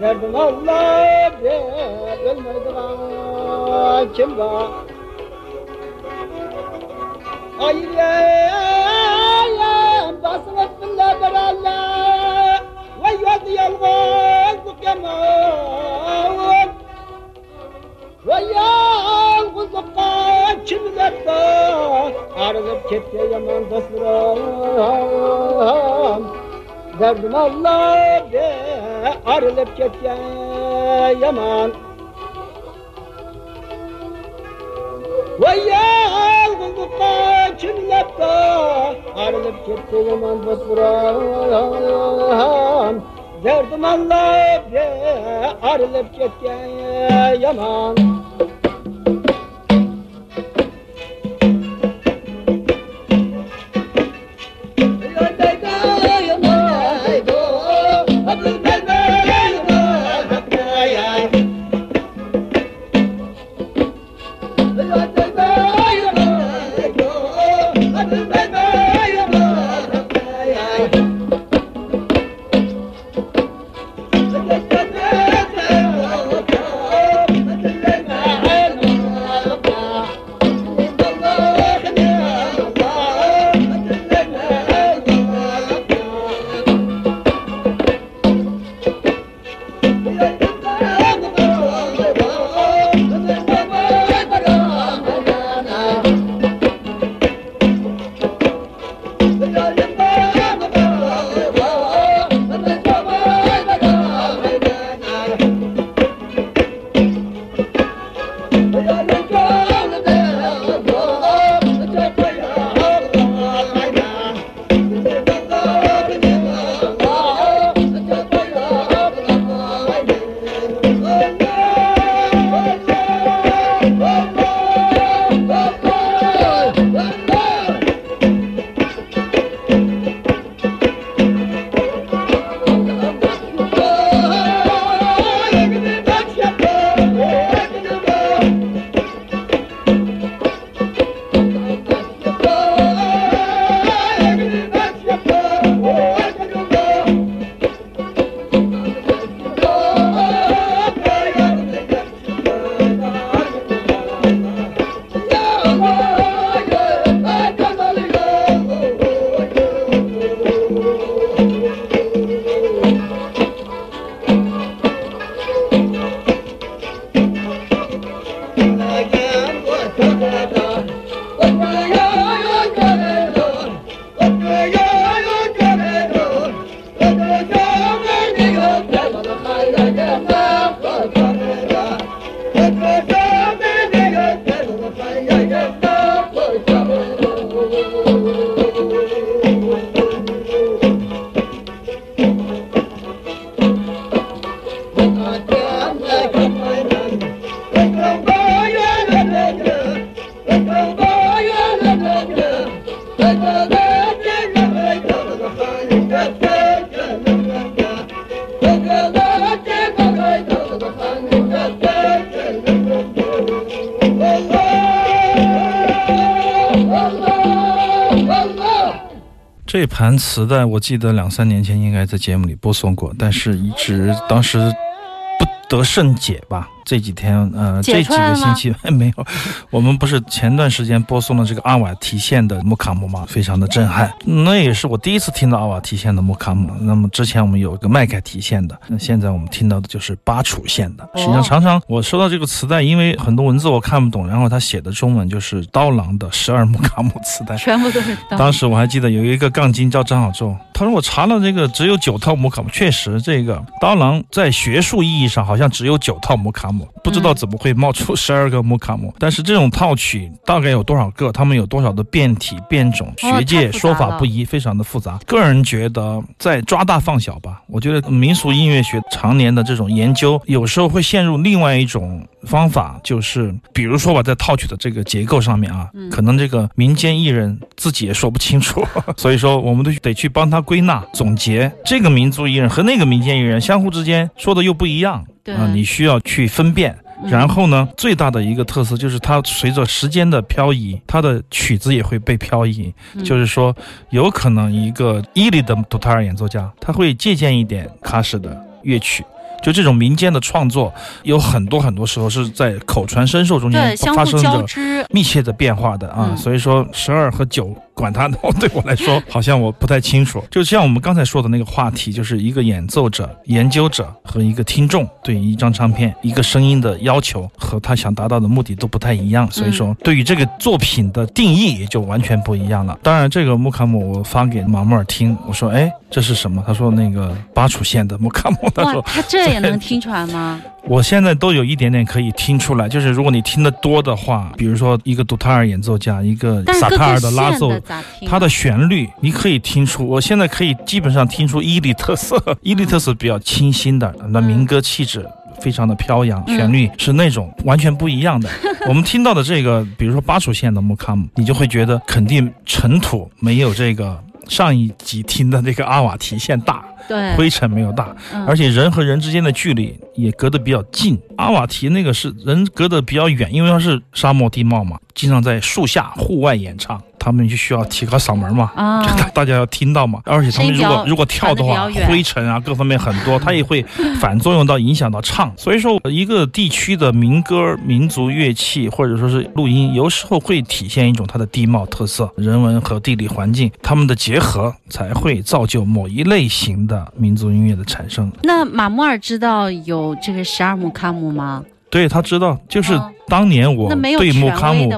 Derdin Allah bilmedi bana kim var Ay leylem basılıp bile bir Allah Ve yoldu yalgızlık yaman Ve yalgızlıktan kimler var Arılıp kepke yaman dostlarım Derdim Allah. bilmedi arilib ketgan yomon voy yolg'iz butqa kimlabda arilib ketdi yomon butburon dardimonlab arilib ketgan yomon 南磁带我记得两三年前应该在节目里播送过，但是一直当时不得甚解吧。这几天呃这几个星期 没有，我们不是前段时间播送了这个阿瓦提县的木卡姆吗？非常的震撼，那也是我第一次听到阿瓦提县的木卡姆。那么之前我们有一个麦凯提县的，那现在我们听到的就是巴楚县的。实际上，常常我收到这个磁带，因为很多文字我看不懂，然后他写的中文就是刀郎的十二 木卡姆磁带。全部都是刀。当时我还记得有一个杠精叫张小宙，他说我查了这个只有九套木卡姆，确实这个刀郎在学术意义上好像只有九套木卡姆，不知道怎么会冒出十二个木卡姆。但是这种套曲大概有多少个，他们有多少的变体变种，学界说法不一，非常的复杂。个人觉得在抓大放小吧，我觉得民俗音乐学常年的这种研究，有时候会陷入另外一种方法，就是比如说吧，在套曲的这个结构上面啊，嗯。可能这个民间艺人自己也说不清楚，所以说我们都得去帮他归纳总结，这个民族艺人和那个民间艺人相互之间说的又不一样对啊，你需要去分辨。嗯然后呢，最大的一个特色就是它随着时间的漂移，它的曲子也会被漂移。嗯就是说，有可能一个伊犁的图塔尔演奏家，他会借鉴一点喀什的乐曲。就这种民间的创作，有很多很多时候是在口传身授中间发生着，密切的变化的啊。嗯所以说，十二和九，管他呢，对我来说 好像我不太清楚。就像我们刚才说的那个话题，就是一个演奏者、研究者和一个听众对一张唱片、一个声音的要求和他想达到的目的都不太一样，所以说对于这个作品的定义也就完全不一样了。当然，这个木卡姆我发给马穆尔听，我说：“哎，这是什么？”他说：“那个巴楚县的木卡姆。”他哇说，他这也能 听出来吗？我现在都有一点点可以听出来，就是如果你听得多的话，比如说一个杜塔尔演奏家，一个萨塔尔的拉奏？它的旋律你可以听出，我现在可以基本上听出伊犁特色，伊犁特色比较清新的，那民歌气质。非常的飘扬，嗯旋律是那种完全不一样的。我们听到的这个，比如说巴楚县的木卡姆，你就会觉得肯定尘土没有这个上一集听的那个阿瓦提县大，对，灰尘没有大，嗯。而且人和人之间的距离也隔得比较近。阿瓦提那个是人隔得比较远，因为它是沙漠地貌嘛，经常在树下户外演唱，他们就需要提高嗓门嘛。啊就大大家要听到嘛，而且他们如果如果跳的话灰尘啊各方面很多，它也会反作用到影响到唱。所以说，一个地区的民歌、民族乐器或者说是录音，有时候会体现一种它的地貌特色、人文和地理环境，它们的结合才会造就某一类型的民族音乐的产生。那马穆尔知道有这个十二木卡姆吗？对他知道，就是哦当年我对木卡姆？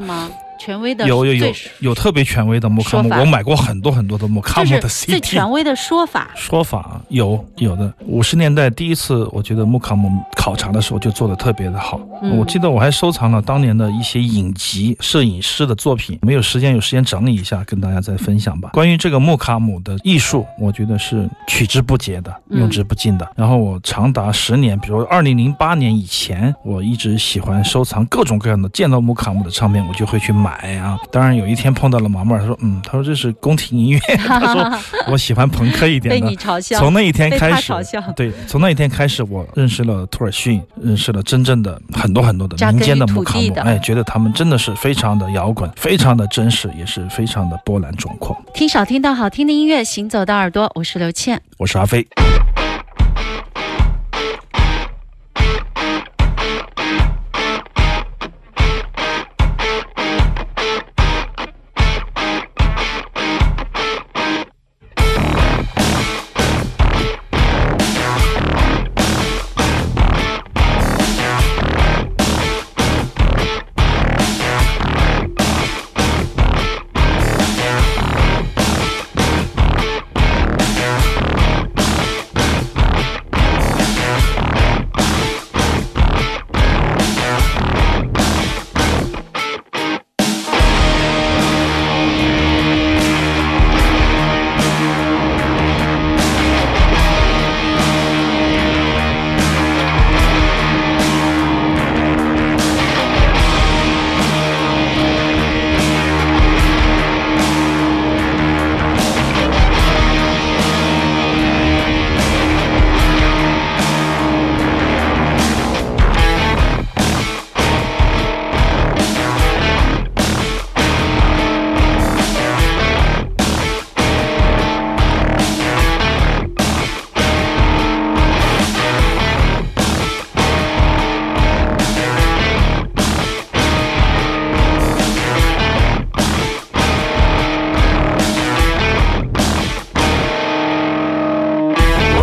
权威的有有有有特别权威的穆卡姆，我买过很多很多的穆卡姆的 CD 最。权威的说法。说法有有的，五十年代第一次，我觉得穆卡姆考察的时候就做的特别的好。嗯我记得我还收藏了当年的一些影集、摄影师的作品，没有时间有时间整理一下，跟大家再分享吧。关于这个穆卡姆的艺术，我觉得是取之不竭的，嗯用之不尽的。然后我长达十年，比如二零零八年以前，我一直喜欢收藏各种各样的，见到穆卡姆的唱片，我就会去买啊。当然有一天碰到了毛毛，他说：“嗯，他说这是宫廷音乐，他说我喜欢朋克一点被的。”你嘲笑，从那一天开始对，从那一天开始，我认识了托尔逊，认识了真正的很多很多的民间的木卡姆，哎，觉得他们真的是非常的摇滚，非常的真实，也是非常的波澜壮阔。听少听到好听的音乐，行走的耳朵，我是刘倩。我是阿飞。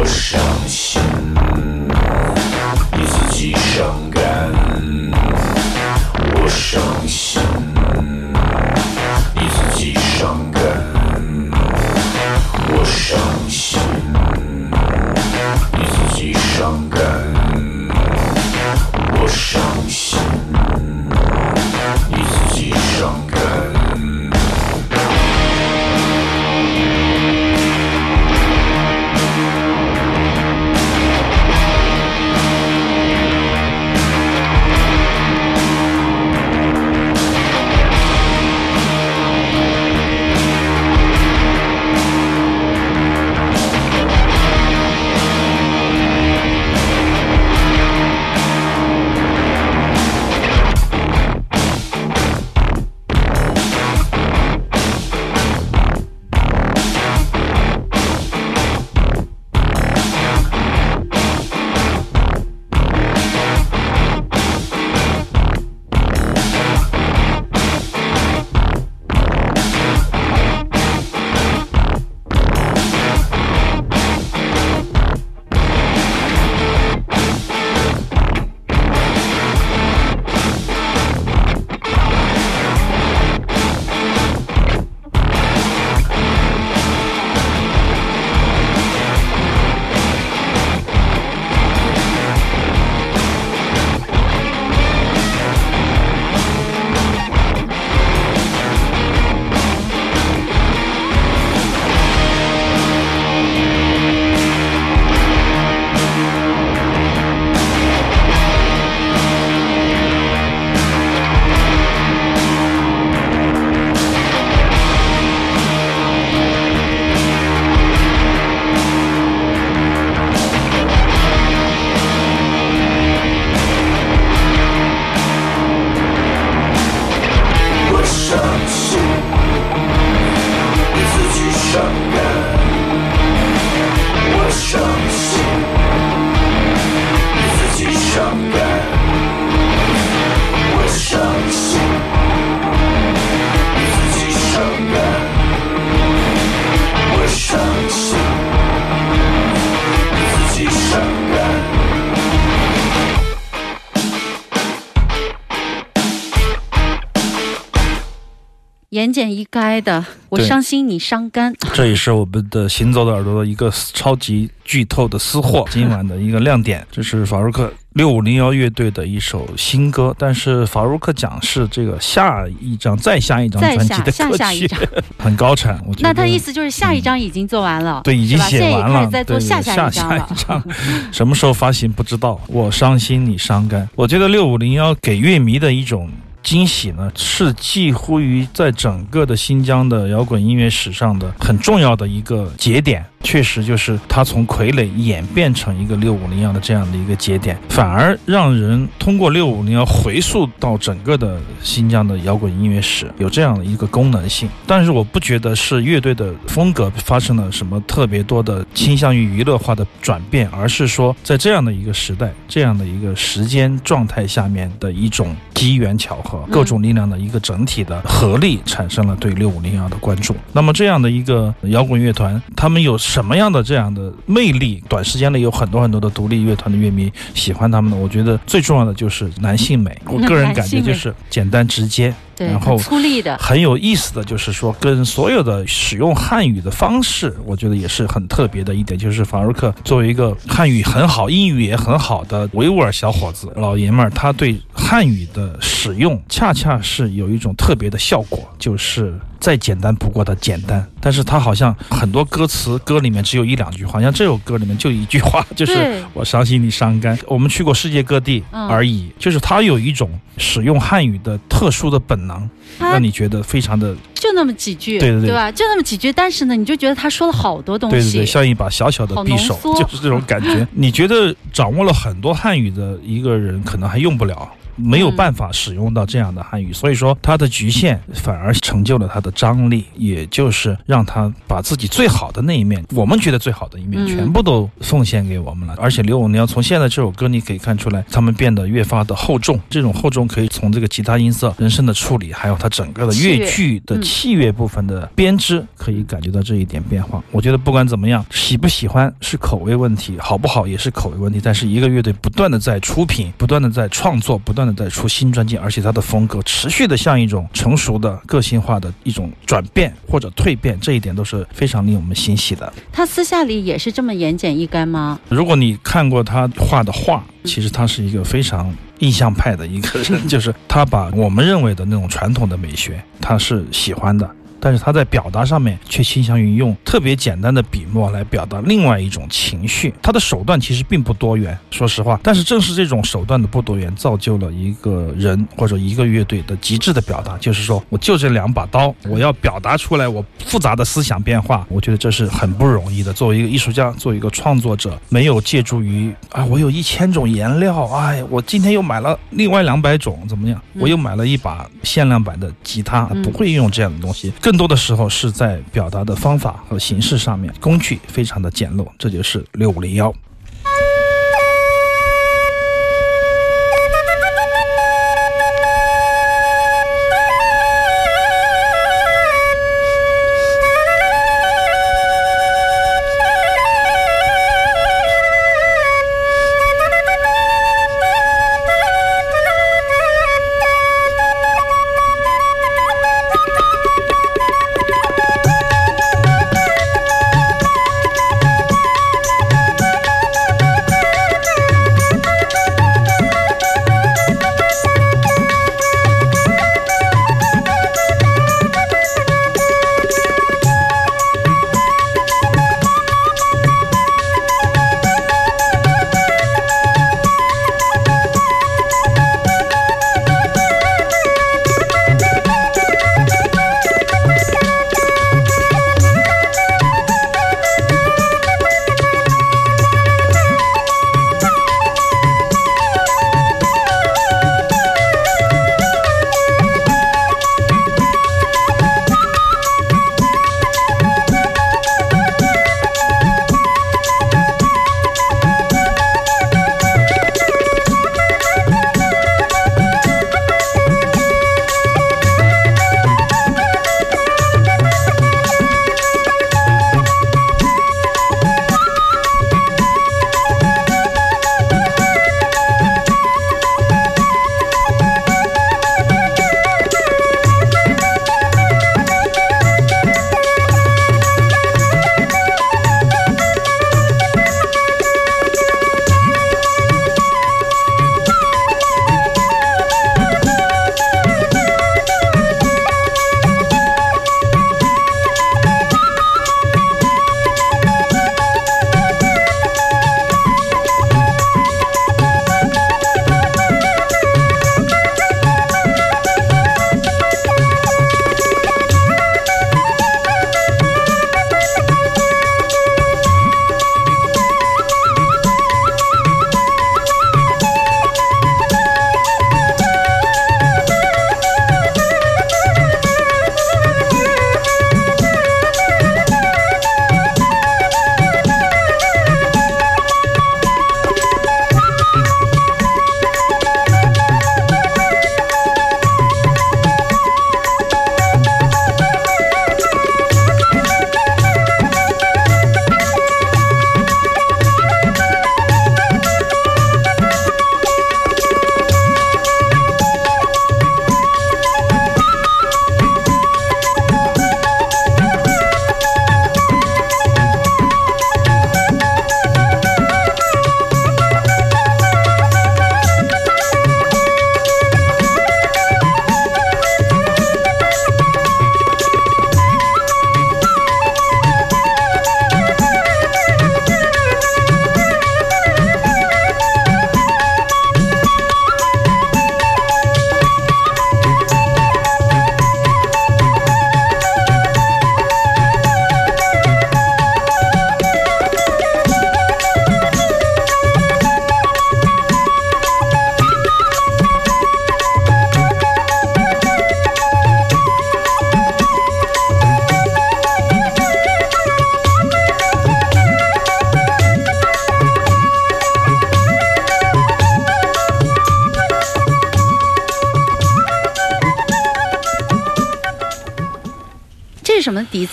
伤心言简意赅的，我伤心你伤肝。这也是我们的行走的耳朵的一个超级剧透的私货，今晚的一个亮点。这是法瑞克六五零幺乐队的一首新歌，但是法鲁克讲是这个下一张、再下一张再专辑的下下歌曲，下一张，很高产。我觉得那他意思就是下一张已经做完了，对，已经写完了，现在做下下一张了一。张，什么时候发行不知道。我伤心，你伤肝。我觉得六五零幺给乐迷的一种。惊喜呢，是几乎于在整个的新疆的摇滚音乐史上的很重要的一个节点。确实，就是它从傀儡演变成一个六五零幺的这样的一个节点，反而让人通过六五零幺回溯到整个的新疆的摇滚音乐史，有这样的一个功能性。但是我不觉得是乐队的风格发生了什么特别多的倾向于娱乐化的转变，而是说在这样的一个时代、这样的一个时间状态下面的一种机缘巧合、各种力量的一个整体的合力，产生了对六五零幺的关注。那么这样的一个摇滚乐团，他们有什么样的这样的魅力？短时间内有很多很多的独立乐团的乐迷喜欢他们呢？我觉得最重要的就是男性美，我个人感觉就是简单直接。然后很粗粝的，很有意思的就是说，跟所有的使用汉语的方式，我觉得也是很特别的一点，就是法尔克作为一个汉语很好、英语也很好的维吾尔小伙子、老爷们儿，他对汉语的使用恰恰是有一种特别的效果，就是再简单不过的简单。但是他好像很多歌词歌里面只有一两句话，像这首歌里面就一句话，就是我伤心你伤肝。我们去过世界各地嗯而已，就是他有一种使用汉语的特殊的本能。让你觉得非常的就那么几句，对对对吧？就那么几句，但是呢，你就觉得他说了好多东西，对对对，像一把小小的匕首，就是这种感觉。你觉得掌握了很多汉语的一个人，可能还用不了。没有办法使用到这样的汉语，所以说它的局限反而成就了它的张力，也就是让他把自己最好的那一面，我们觉得最好的一面，嗯全部都奉献给我们了。而且刘永年从现在这首歌你可以看出来，他们变得越发的厚重。这种厚重可以从这个吉他音色、人声的处理，还有它整个的器乐乐句的嗯器乐部分的编织，可以感觉到这一点变化。我觉得不管怎么样，喜不喜欢是口味问题，好不好也是口味问题。但是一个乐队不断的在出品，不断的在创作，不断的在出新专辑，而且他的风格持续的向一种成熟的、个性化的一种转变或者蜕变，这一点都是非常令我们欣喜的。他私下里也是这么言简意赅吗？如果你看过他画的画，其实他是一个非常印象派的一个人，就是他把我们认为的那种传统的美学，他是喜欢的。但是他在表达上面却倾向于用特别简单的笔墨来表达另外一种情绪。他的手段其实并不多元，说实话。但是正是这种手段的不多元，造就了一个人或者一个乐队的极致的表达。就是说，我就这两把刀，我要表达出来我复杂的思想变化。我觉得这是很不容易的。作为一个艺术家，作为一个创作者，没有借助于啊，我有一千种颜料，哎，我今天又买了另外两百种，怎么样？我又买了一把限量版的吉他，不会用这样的东西。更更多的时候是在表达的方法和形式上面，工具非常的简陋，这就是六五零幺。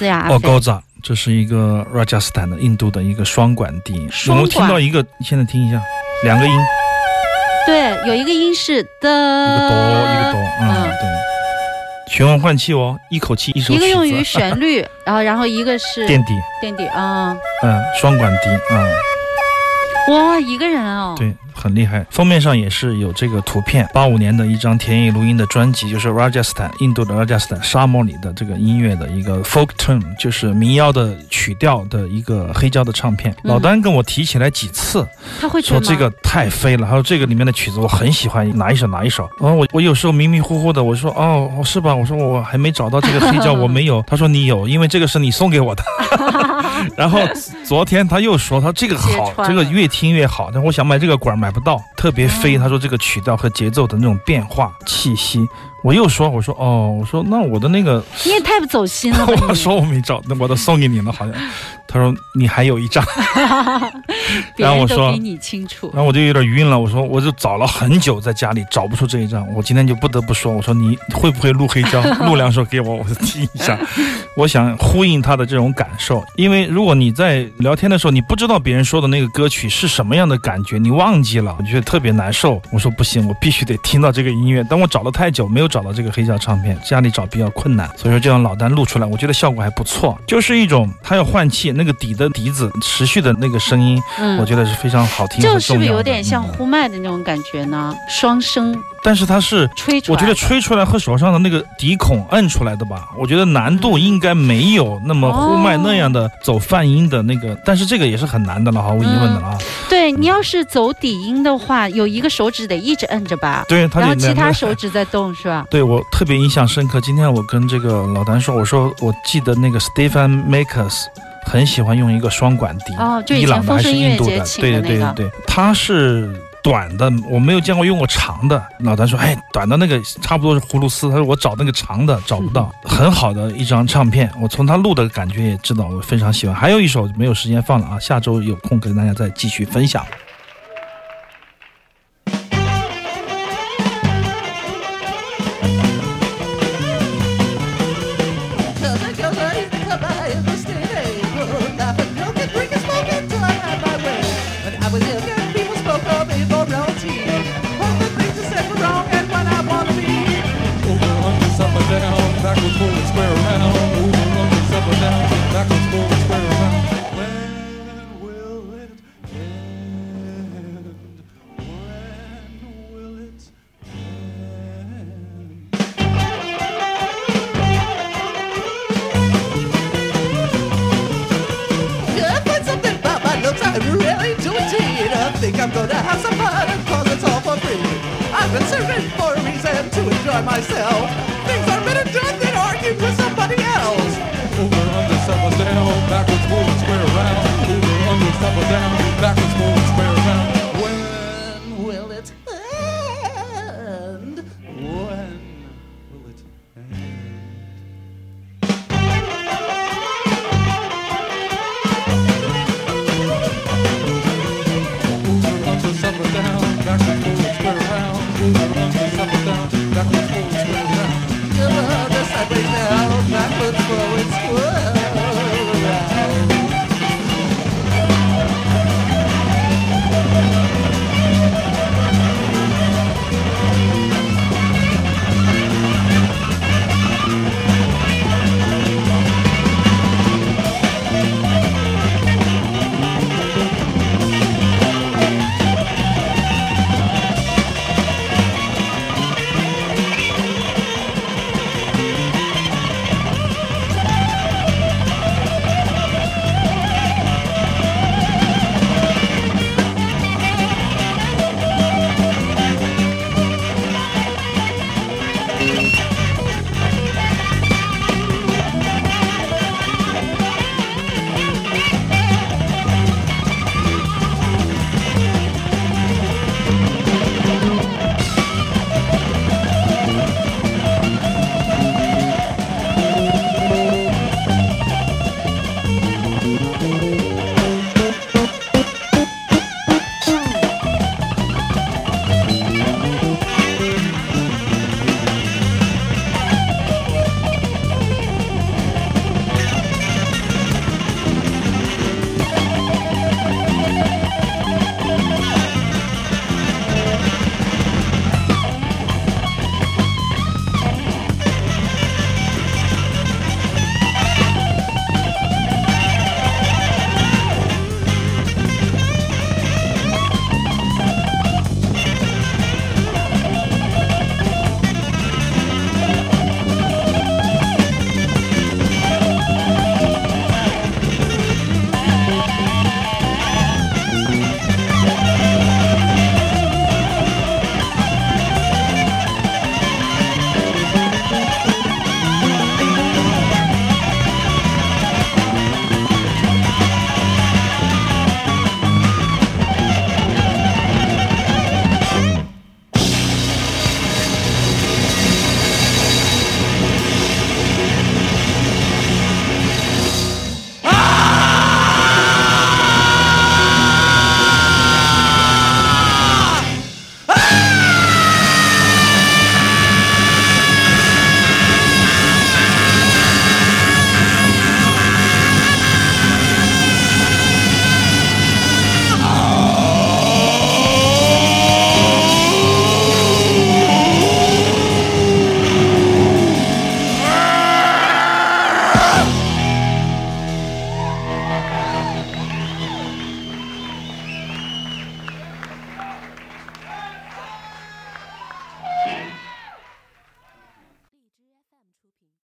子呀？哦，高扎，这是一个 Rajasthan 的印度的一个双管笛。有没有听到一个？现在听一下，两个音。对，有一个音是的，一个哆，一个哆，嗯，对，循环换气哦，一口气一首。一个用于旋律，然后然后一个是垫底，垫底啊，嗯，双管笛，嗯。哇，一个人哦，对，很厉害。封面上也是有这个图片，八五年的一张田野录音的专辑，就是 Rajasthan 印度的 Rajasthan 沙漠里的这个音乐的一个 folk tune，就是民谣的曲调的一个黑胶的唱片。老丹跟我提起来几次，他会说这个太飞了，还有这个里面的曲子我很喜欢，哪一首哪一首。然后我我有时候迷迷糊糊的，我说哦是吧？我说我还没找到这个黑胶，我没有。他说你有，因为这个是你送给我的。然后昨天他又说他这个好，这个越听越好。但我想买这个管买不到，特别飞。他说这个曲调和节奏的那种变化气息。我又说，我说哦，我说那我的那个你也太不走心了。我说我没找，那我都送给你了，好像。他说你还有一张，然后我说比你清楚。然后我就有点晕了，我说我就找了很久，在家里找不出这一张。我今天就不得不说，我说你会不会录黑胶？录两首给我，我听一下。我想呼应他的这种感受，因为如果你在聊天的时候，你不知道别人说的那个歌曲是什么样的感觉，你忘记了，我觉得特别难受。我说不行，我必须得听到这个音乐。但我找了太久，没有。找到这个黑胶唱片，家里找比较困难，所以说就让老丹录出来，我觉得效果还不错，就是一种他要换气，那个底的笛子持续的那个声音，嗯，我觉得是非常好听。就是不是有点像呼麦的那种感觉呢？双声。但是它是吹出来，我觉得吹出来和手上的那个笛孔摁出来的吧，我觉得难度应该没有那么呼麦那样的走泛音的那个，但是这个也是很难的了，毫无疑问的了。对你要是走底音的话，有一个手指得一直摁着吧，对，然后其他手指在动是吧？对我特别印象深刻。今天我跟这个老丹说，我说我记得那个 Stephen Makers 很喜欢用一个双管笛，哦，就伊朗的还是印度的？对对对对对，他是。短的我没有见过用过长的，老谭说，哎，短的那个差不多是葫芦丝，他说我找那个长的找不到，很好的一张唱片，我从他录的感觉也知道，我非常喜欢。还有一首没有时间放了啊，下周有空跟大家再继续分享。I could pull and square around.